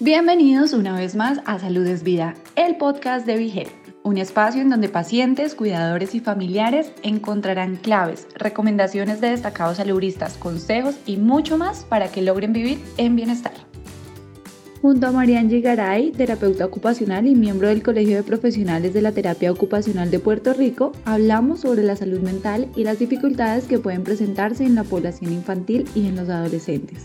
Bienvenidos una vez más a Salud es Vida, el podcast de Vigel, un espacio en donde pacientes, cuidadores y familiares encontrarán claves, recomendaciones de destacados saludistas, consejos y mucho más para que logren vivir en bienestar. Junto a Marian Gigaray, terapeuta ocupacional y miembro del Colegio de Profesionales de la Terapia Ocupacional de Puerto Rico, hablamos sobre la salud mental y las dificultades que pueden presentarse en la población infantil y en los adolescentes.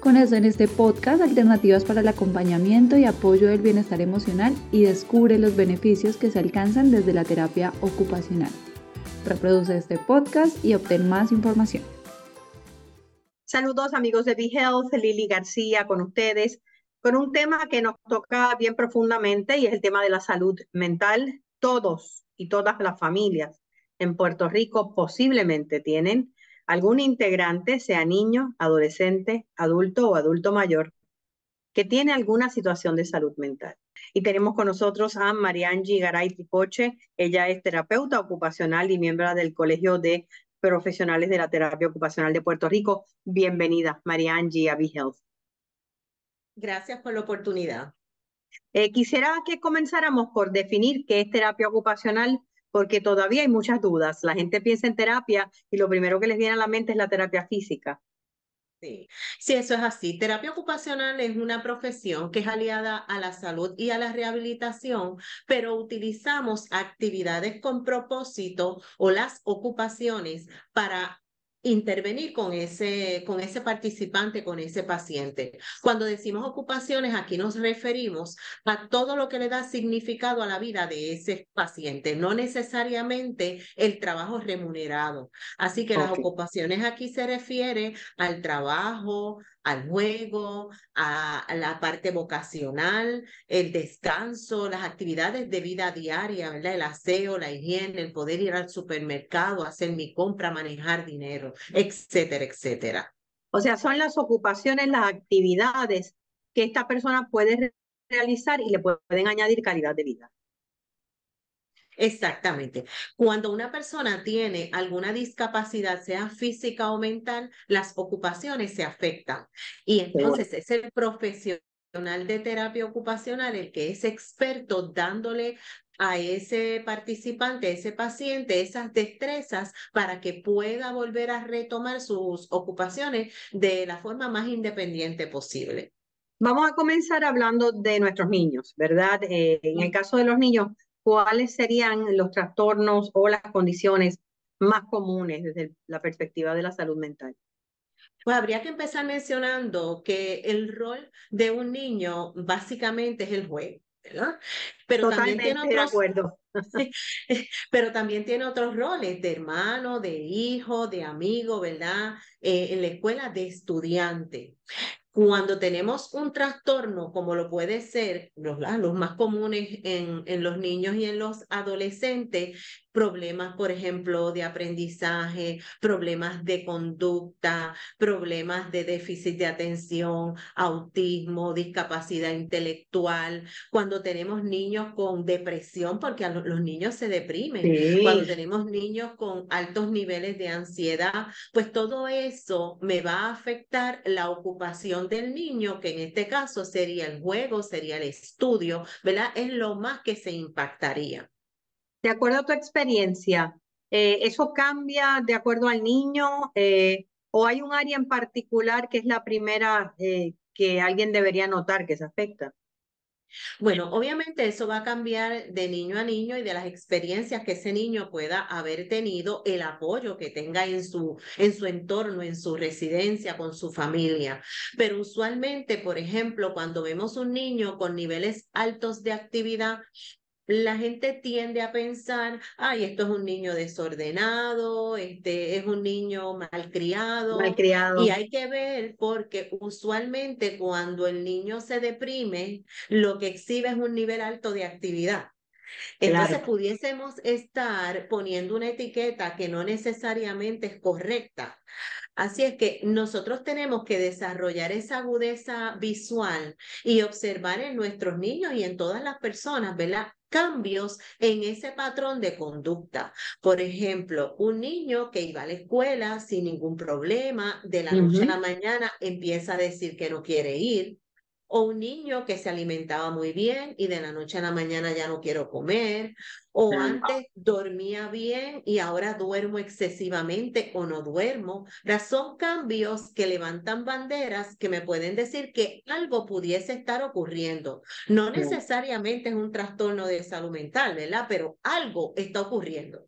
Conoce en este podcast alternativas para el acompañamiento y apoyo del bienestar emocional y descubre los beneficios que se alcanzan desde la terapia ocupacional. Reproduce este podcast y obtén más información. Saludos amigos de BeHealth, Lili García con ustedes, con un tema que nos toca bien profundamente y es el tema de la salud mental. Todos y todas las familias en Puerto Rico posiblemente tienen algún integrante, sea niño, adolescente, adulto o adulto mayor, que tiene alguna situación de salud mental. Y tenemos con nosotros a Mariangi Garay Tricoche. Ella es terapeuta ocupacional y miembro del Colegio de Profesionales de la Terapia Ocupacional de Puerto Rico. Bienvenida, Mariangi, a BeHealth. Gracias por la oportunidad. Eh, quisiera que comenzáramos por definir qué es terapia ocupacional porque todavía hay muchas dudas. La gente piensa en terapia y lo primero que les viene a la mente es la terapia física. Sí. sí, eso es así. Terapia ocupacional es una profesión que es aliada a la salud y a la rehabilitación, pero utilizamos actividades con propósito o las ocupaciones para intervenir con ese, con ese participante, con ese paciente. Cuando decimos ocupaciones, aquí nos referimos a todo lo que le da significado a la vida de ese paciente, no necesariamente el trabajo remunerado. Así que las ocupaciones aquí se refiere al trabajo, al juego, a, la parte vocacional, el descanso, las actividades de vida diaria, ¿verdad? El aseo, la higiene, el poder ir al supermercado, hacer mi compra, manejar dinero, etcétera, etcétera. O sea, son las ocupaciones, las actividades que esta persona puede realizar y le pueden añadir calidad de vida. Exactamente. Cuando una persona tiene alguna discapacidad, sea física o mental, las ocupaciones se afectan. Y entonces es el profesional de terapia ocupacional el que es experto dándole a ese participante, a ese paciente, esas destrezas para que pueda volver a retomar sus ocupaciones de la forma más independiente posible. Vamos a comenzar hablando de nuestros niños, ¿verdad? Eh, en el caso de los niños, ¿cuáles serían los trastornos o las condiciones más comunes desde la perspectiva de la salud mental? Pues habría que empezar mencionando que el rol de un niño básicamente es el juego. ¿verdad? Pero también tiene otros, de acuerdo. pero también tiene otros roles de hermano, de hijo, de amigo, ¿verdad? Eh, en la escuela de estudiante. Cuando tenemos un trastorno, como lo puede ser los, los más comunes en, en los niños y en los adolescentes, problemas, por ejemplo, de aprendizaje, problemas de conducta, problemas de déficit de atención, autismo, discapacidad intelectual, cuando tenemos niños con depresión, porque los niños se deprimen, cuando tenemos niños con altos niveles de ansiedad, pues todo eso me va a afectar la ocupación del niño, que en este caso sería el juego, sería el estudio, ¿verdad? Es lo más que se impactaría. De acuerdo a tu experiencia, eh, ¿eso cambia de acuerdo al niño eh, o hay un área en particular que es la primera eh, que alguien debería notar que se afecta? Bueno, obviamente eso va a cambiar de niño a niño y de las experiencias que ese niño pueda haber tenido, el apoyo que tenga en su, en su entorno, en su residencia, con su familia. Pero usualmente, por ejemplo, cuando vemos un niño con niveles altos de actividad, la gente tiende a pensar, ay, esto es un niño desordenado, este es un niño malcriado. Malcriado. Y hay que ver porque usualmente cuando el niño se deprime, lo que exhibe es un nivel alto de actividad. Entonces pudiésemos estar poniendo una etiqueta que no necesariamente es correcta. Así es que nosotros tenemos que desarrollar esa agudeza visual y observar en nuestros niños y en todas las personas, ¿verdad? Cambios en ese patrón de conducta. Por ejemplo, un niño que iba a la escuela sin ningún problema, de la noche a la mañana empieza a decir que no quiere ir, o un niño que se alimentaba muy bien y de la noche a la mañana ya no quiero comer, o antes dormía bien y ahora duermo excesivamente o no duermo. Son cambios que levantan banderas que me pueden decir que algo pudiese estar ocurriendo. No necesariamente es un trastorno de salud mental, ¿verdad? Pero algo está ocurriendo.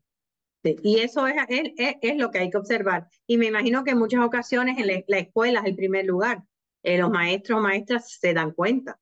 y eso es, es, es, lo que hay que observar. Y me imagino que en muchas ocasiones en la, la escuela es el primer lugar. Eh, los maestros o maestras se dan cuenta.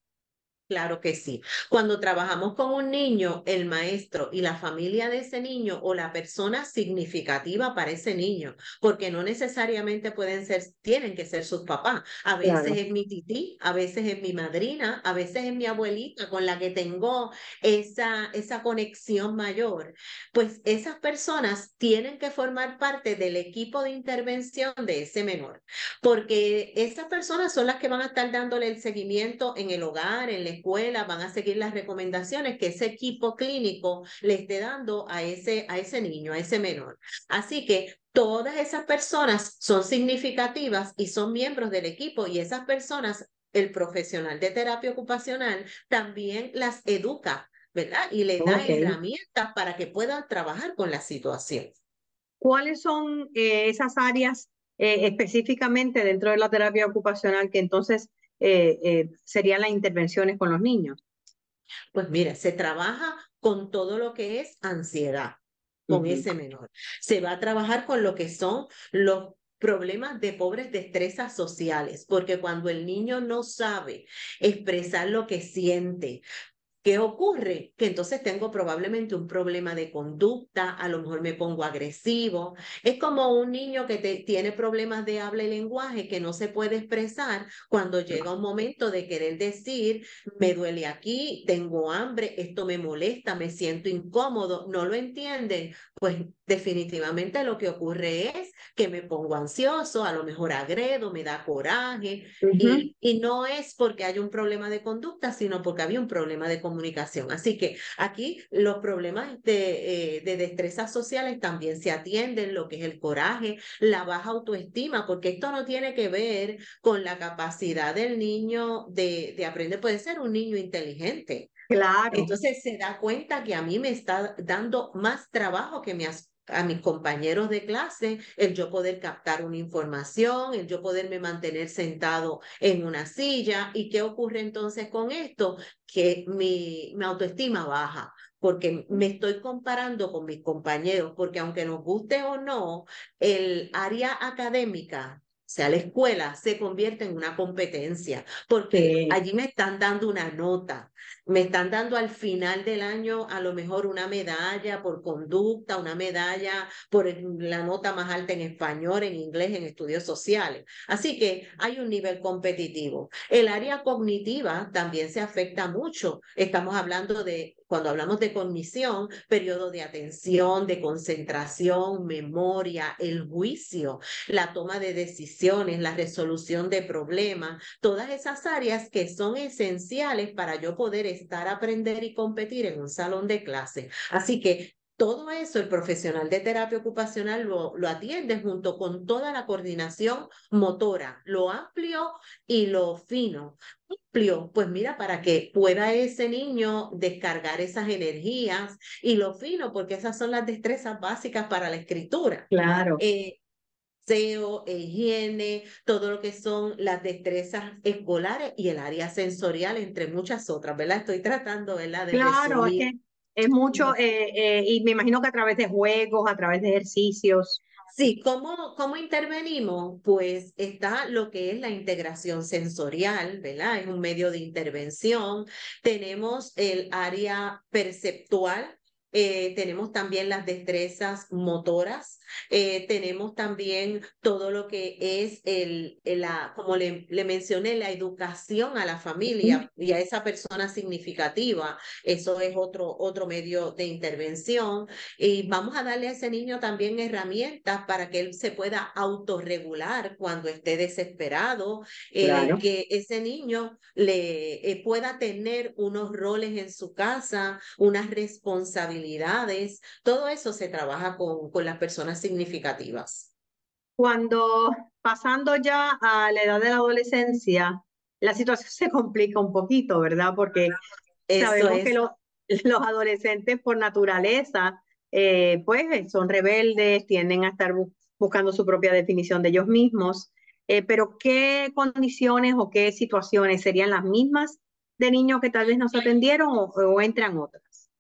Claro que sí. Cuando trabajamos con un niño, el maestro y la familia de ese niño o la persona significativa para ese niño, porque no necesariamente pueden ser, tienen que ser sus papás. A veces es mi tití, a veces es mi madrina, a veces es mi abuelita con la que tengo esa, esa conexión mayor. Pues esas personas tienen que formar parte del equipo de intervención de ese menor, porque esas personas son las que van a estar dándole el seguimiento en el hogar, en la escuela van a seguir las recomendaciones que ese equipo clínico le esté dando a ese, a ese niño, a ese menor. Así que todas esas personas son significativas y son miembros del equipo y esas personas, el profesional de terapia ocupacional también las educa, ¿verdad? Y le da herramientas para que puedan trabajar con la situación. ¿Cuáles son eh, esas áreas eh, específicamente dentro de la terapia ocupacional que entonces eh, eh, serían las intervenciones con los niños? Pues mira, se trabaja con todo lo que es ansiedad con ese menor. Se va a trabajar con lo que son los problemas de pobres destrezas sociales, porque cuando el niño no sabe expresar lo que siente, ¿Qué ocurre? Que entonces tengo probablemente un problema de conducta, a lo mejor me pongo agresivo. Es como un niño que tiene problemas de habla y lenguaje que no se puede expresar cuando llega un momento de querer decir, me duele aquí, tengo hambre, esto me molesta, me siento incómodo, no lo entienden. Pues definitivamente lo que ocurre es que me pongo ansioso, a lo mejor agredo, me da coraje y, y no es porque hay un problema de conducta, sino porque había un problema de comunicación. Así que aquí los problemas de, eh, de destrezas sociales también se atienden, lo que es el coraje, la baja autoestima, porque esto no tiene que ver con la capacidad del niño de, de aprender, puede ser un niño inteligente. Claro. Entonces se da cuenta que a mí me está dando más trabajo que me a mis compañeros de clase, el yo poder captar una información, el yo poderme mantener sentado en una silla. ¿Y qué ocurre entonces con esto? Que mi, mi autoestima baja porque me estoy comparando con mis compañeros, porque aunque nos guste o no, el área académica sea, la escuela se convierte en una competencia, porque allí me están dando una nota, me están dando al final del año a lo mejor una medalla por conducta, una medalla por la nota más alta en español, en inglés, en estudios sociales. Así que hay un nivel competitivo. El área cognitiva también se afecta mucho. Estamos hablando de cuando hablamos de cognición, periodo de atención, de concentración, memoria, el juicio, la toma de decisiones, la resolución de problemas, todas esas áreas que son esenciales para yo poder estar, aprender y competir en un salón de clase. Así que todo eso el profesional de terapia ocupacional lo, lo, atiende junto con toda la coordinación motora, lo amplio y lo fino. Amplio, pues mira, para que pueda ese niño descargar esas energías y lo fino, porque esas son las destrezas básicas para la escritura. Claro. Eh, SEO, higiene, todo lo que son las destrezas escolares y el área sensorial, entre muchas otras, ¿verdad? Estoy tratando, ¿verdad? De claro, es que es mucho, eh, eh, y me imagino que a través de juegos, a través de ejercicios. Sí, ¿cómo, ¿cómo intervenimos? Pues está lo que es la integración sensorial, ¿verdad? Es un medio de intervención. Tenemos el área perceptual, eh, tenemos también las destrezas motoras, eh, tenemos también todo lo que es el, la, como le, le, mencioné, la educación a la familia y a esa persona significativa. Eso es otro, otro medio de intervención. Y vamos a darle a ese niño también herramientas para que él se pueda autorregular cuando esté desesperado, eh, que ese niño le pueda tener unos roles en su casa, unas responsabilidades todo eso se trabaja con, con las personas significativas. Cuando pasando ya a la edad de la adolescencia, la situación se complica un poquito, ¿verdad? Porque sabemos que los, los adolescentes por naturaleza, eh, pues son rebeldes, tienden a estar buscando su propia definición de ellos mismos. Eh, pero ¿qué condiciones o qué situaciones serían las mismas de niños que tal vez nos atendieron o, entran otras?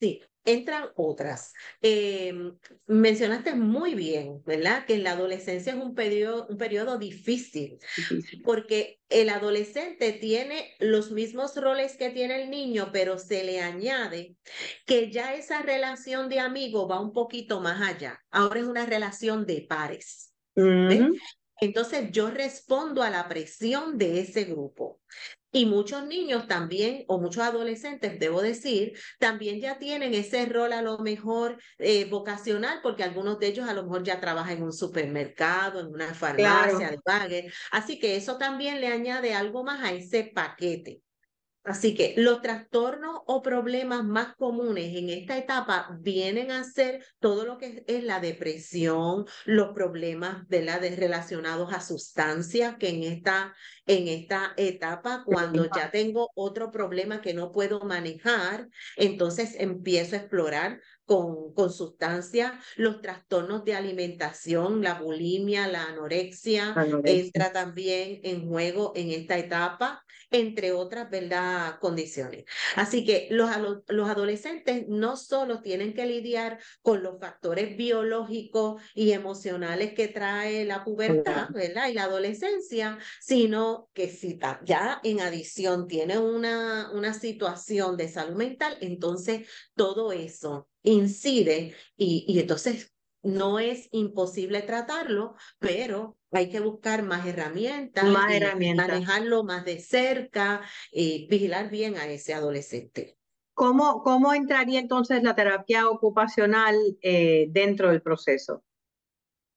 Sí, entran otras. Em, mencionaste muy bien, ¿verdad? Que la adolescencia es un periodo, un periodo difícil, porque el adolescente tiene los mismos roles que tiene el niño, pero se le añade que ya esa relación de amigo va un poquito más allá. Ahora es una relación de pares. Entonces yo respondo a la presión de ese grupo. Y muchos niños también, o muchos adolescentes, debo decir, también ya tienen ese rol a lo mejor eh, vocacional, porque algunos de ellos a lo mejor ya trabajan en un supermercado, en una farmacia, de bagger. Así que eso también le añade algo más a ese paquete. Así que los trastornos o problemas más comunes en esta etapa vienen a ser todo lo que es, la depresión, los problemas de la de relacionados a sustancias, que en esta, en esta etapa, cuando ya tengo otro problema que no puedo manejar, entonces empiezo a explorar con, con sustancias, los trastornos de alimentación, la bulimia, la anorexia, entra también en juego en esta etapa, entre otras ¿verdad? condiciones. Así que los, los adolescentes no solo tienen que lidiar con los factores biológicos y emocionales que trae la pubertad ¿verdad? y la adolescencia, sino que si ya en adición tiene una, una situación de salud mental, entonces todo eso incide y, y entonces no es imposible tratarlo, pero hay que buscar más herramientas, más herramientas. manejarlo más de cerca y vigilar bien a ese adolescente. ¿Cómo, cómo entraría entonces la terapia ocupacional eh, dentro del proceso?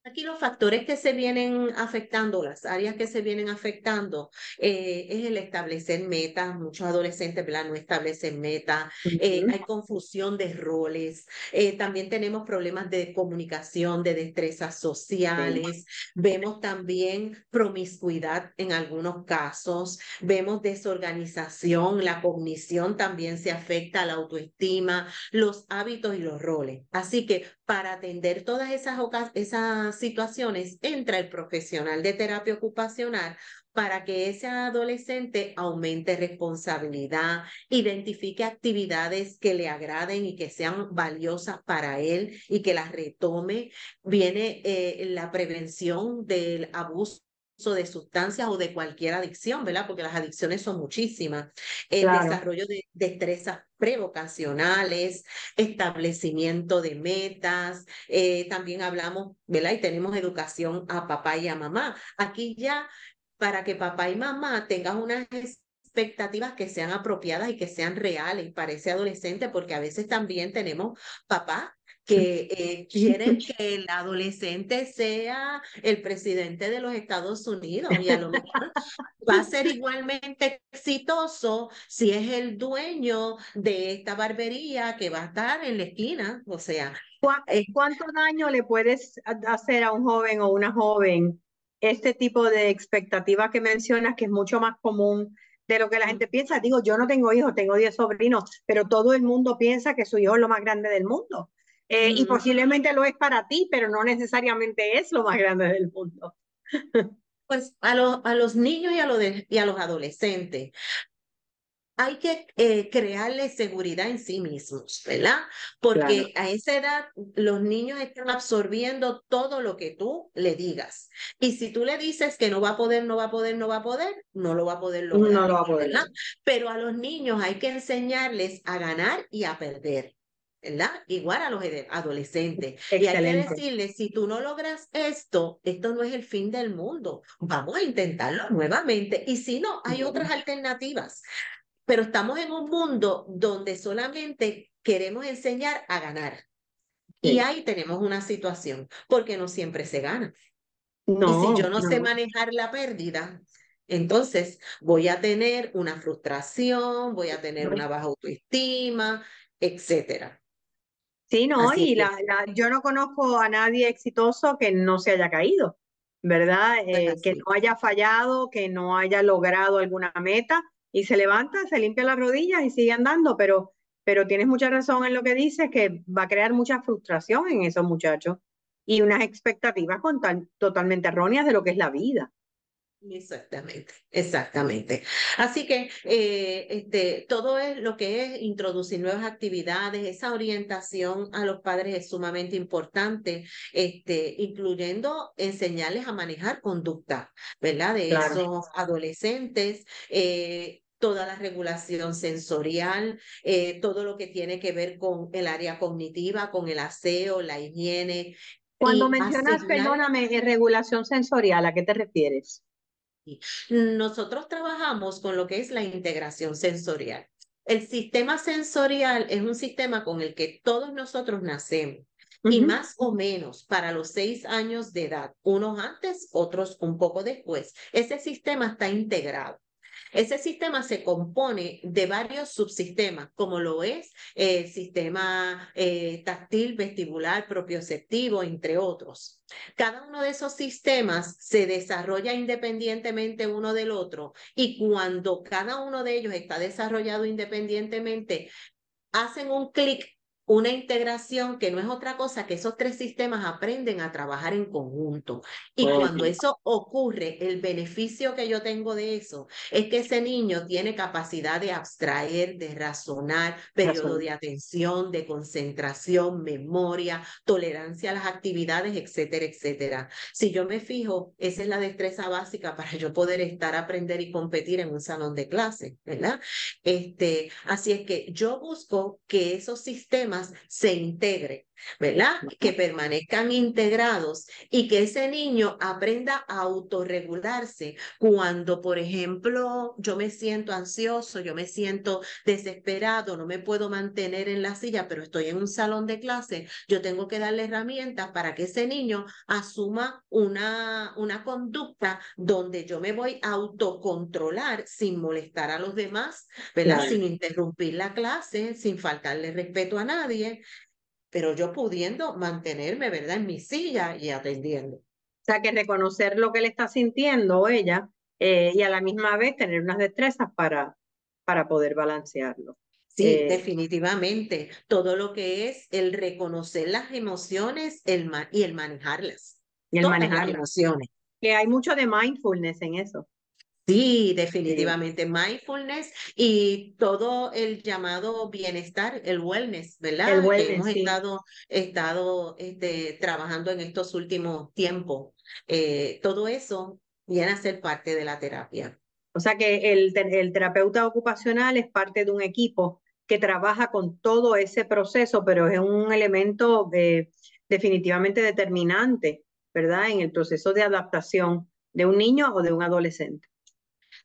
Aquí los factores que se vienen afectando, las áreas que se vienen afectando, eh, es el establecer metas. Muchos adolescentes no establecen metas. Eh, hay confusión de roles. Eh, también tenemos problemas de comunicación, de destrezas sociales. Vemos también promiscuidad en algunos casos. Vemos desorganización. La cognición también se afecta la autoestima, los hábitos y los roles. Así que para atender todas esas, esas situaciones, entra el profesional de terapia ocupacional para que ese adolescente aumente responsabilidad, identifique actividades que le agraden y que sean valiosas para él y que las retome. Viene eh, la prevención del abuso de sustancias o de cualquier adicción, ¿verdad? Porque las adicciones son muchísimas. El desarrollo de destrezas prevocacionales, establecimiento de metas, eh, también hablamos, ¿verdad? Y tenemos educación a papá y a mamá. Aquí ya, para que papá y mamá tengan unas expectativas que sean apropiadas y que sean reales para ese adolescente, porque a veces también tenemos papá que eh, quieren que el adolescente sea el presidente de los Estados Unidos y a lo mejor va a ser igualmente exitoso si es el dueño de esta barbería que va a estar en la esquina, o sea. Eh, ¿Cuánto daño le puedes hacer a un joven o una joven este tipo de expectativa que mencionas, que es mucho más común de lo que la gente piensa? Digo, yo no tengo hijos, tengo 10 sobrinos, pero todo el mundo piensa que su hijo es lo más grande del mundo. Eh, y posiblemente lo es para ti, pero no necesariamente es lo más grande del mundo. Pues a, a los niños y a, y a los adolescentes hay que eh, crearles seguridad en sí mismos, ¿verdad? Porque a esa edad los niños están absorbiendo todo lo que tú le digas. Y si tú le dices que no va a poder, no va a poder, no va a poder, no lo va a poder lograr. No lo va a poder. Pero a los niños hay que enseñarles a ganar y a perder. ¿Verdad? Igual a los adolescentes. Y hay que decirles, si tú no logras esto, esto no es el fin del mundo. Vamos a intentarlo nuevamente. Y si no, hay otras alternativas. Pero estamos en un mundo donde solamente queremos enseñar a ganar. Y ahí tenemos una situación, porque no siempre se gana. No, y si yo no, no sé manejar la pérdida, entonces voy a tener una frustración, voy a tener una baja autoestima, etcétera. Sí, no, y la, yo no conozco a nadie exitoso que no se haya caído. ¿verdad? Eh, que no haya fallado, que no haya logrado alguna meta y se levanta, se limpia las rodillas y sigue andando, pero, pero tienes mucha razón en lo que dices, que va a crear mucha frustración en esos muchachos y unas expectativas totalmente erróneas de lo que es la vida. Exactamente, exactamente. Así que eh, este, todo es lo que es introducir nuevas actividades, esa orientación a los padres es sumamente importante, este, incluyendo enseñarles a manejar conducta, ¿verdad? De esos adolescentes. Eh, toda la regulación sensorial, eh, todo lo que tiene que ver con el área cognitiva, con el aseo, la higiene. Cuando mencionas, perdóname, regulación sensorial, ¿a qué te refieres? Nosotros trabajamos con lo que es la integración sensorial. El sistema sensorial es un sistema con el que todos nosotros nacemos. Y más o menos para los seis años de edad, unos antes, otros un poco después, ese sistema está integrado. Ese sistema se compone de varios subsistemas, como lo es el sistema eh, táctil, vestibular, propioceptivo, entre otros. Cada uno de esos sistemas se desarrolla independientemente uno del otro y cuando cada uno de ellos está desarrollado independientemente, hacen un clic una integración que no es otra cosa que esos tres sistemas aprenden a trabajar en conjunto. Y cuando eso ocurre, el beneficio que yo tengo de eso es que ese niño tiene capacidad de abstraer, de razonar, periodo de atención, de concentración, memoria, tolerancia a las actividades, etcétera, etcétera. Si yo me fijo, esa es la destreza básica para yo poder estar, aprender y competir en un salón de clase, ¿verdad? Este, así es que yo busco que esos sistemas se integre, ¿verdad? Que permanezcan integrados y que ese niño aprenda a autorregularse cuando, por ejemplo, yo me siento ansioso, yo me siento desesperado, no me puedo mantener en la silla, pero estoy en un salón de clase, yo tengo que darle herramientas para que ese niño asuma una, una conducta donde yo me voy a autocontrolar sin molestar a los demás, ¿verdad? Sin interrumpir la clase, sin faltarle respeto a nadie pero yo pudiendo mantenerme, ¿verdad?, en mi silla y atendiendo. O sea, que reconocer lo que le está sintiendo ella eh, y a la misma vez tener unas destrezas para, para poder balancearlo. Sí, eh, definitivamente. Todo lo que es el reconocer las emociones el y el manejarlas. Y el manejar las emociones. Que hay mucho de mindfulness en eso. Sí, definitivamente. Mindfulness y todo el llamado bienestar, el wellness, ¿verdad? El wellness, que hemos estado, estado este, trabajando en estos últimos tiempos. Eh, todo eso viene a ser parte de la terapia. O sea que el, el terapeuta ocupacional es parte de un equipo que trabaja con todo ese proceso, pero es un elemento eh, definitivamente determinante, ¿verdad? En el proceso de adaptación de un niño o de un adolescente.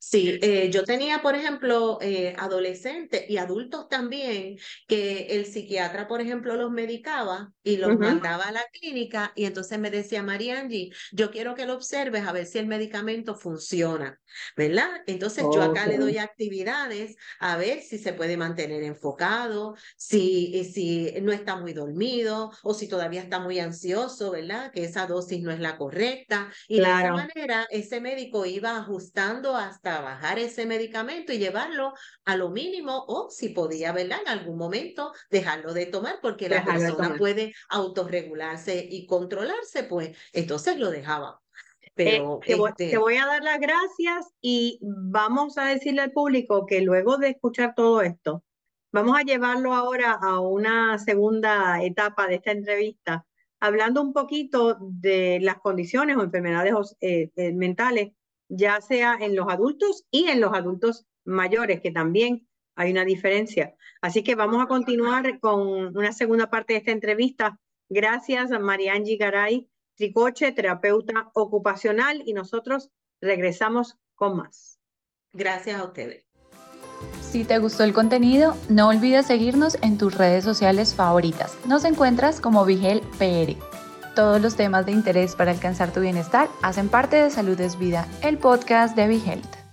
Sí, eh, yo tenía, por ejemplo, eh, adolescentes y adultos también que el psiquiatra, por ejemplo, los medicaba y los mandaba a la clínica y entonces me decía, Mariangi, yo quiero que lo observes a ver si el medicamento funciona, ¿verdad? Entonces yo acá le doy actividades a ver si se puede mantener enfocado, si, si no está muy dormido o si todavía está muy ansioso, ¿verdad? Que esa dosis no es la correcta. Y de esa manera ese médico iba ajustando hasta bajar ese medicamento y llevarlo a lo mínimo o si podía, ¿verdad? En algún momento dejarlo de tomar porque la persona puede autorregularse y controlarse, pues entonces lo dejaba. Eh, Pero, te, voy, te, este voy, a dar las gracias y vamos a decirle al público que luego de escuchar todo esto, vamos a llevarlo ahora a una segunda etapa de esta entrevista, hablando un poquito de las condiciones o enfermedades eh, eh, mentales ya sea en los adultos y en los adultos mayores, que también hay una diferencia. Así que vamos a continuar con una segunda parte de esta entrevista. Gracias a Mariangi Garay, Tricoche, terapeuta ocupacional, y nosotros regresamos con más. Gracias a ustedes. Si te gustó el contenido, no olvides seguirnos en tus redes sociales favoritas. Nos encuentras como Vigel PR. Todos los temas de interés para alcanzar tu bienestar hacen parte de Salud es Vida, el podcast de Health.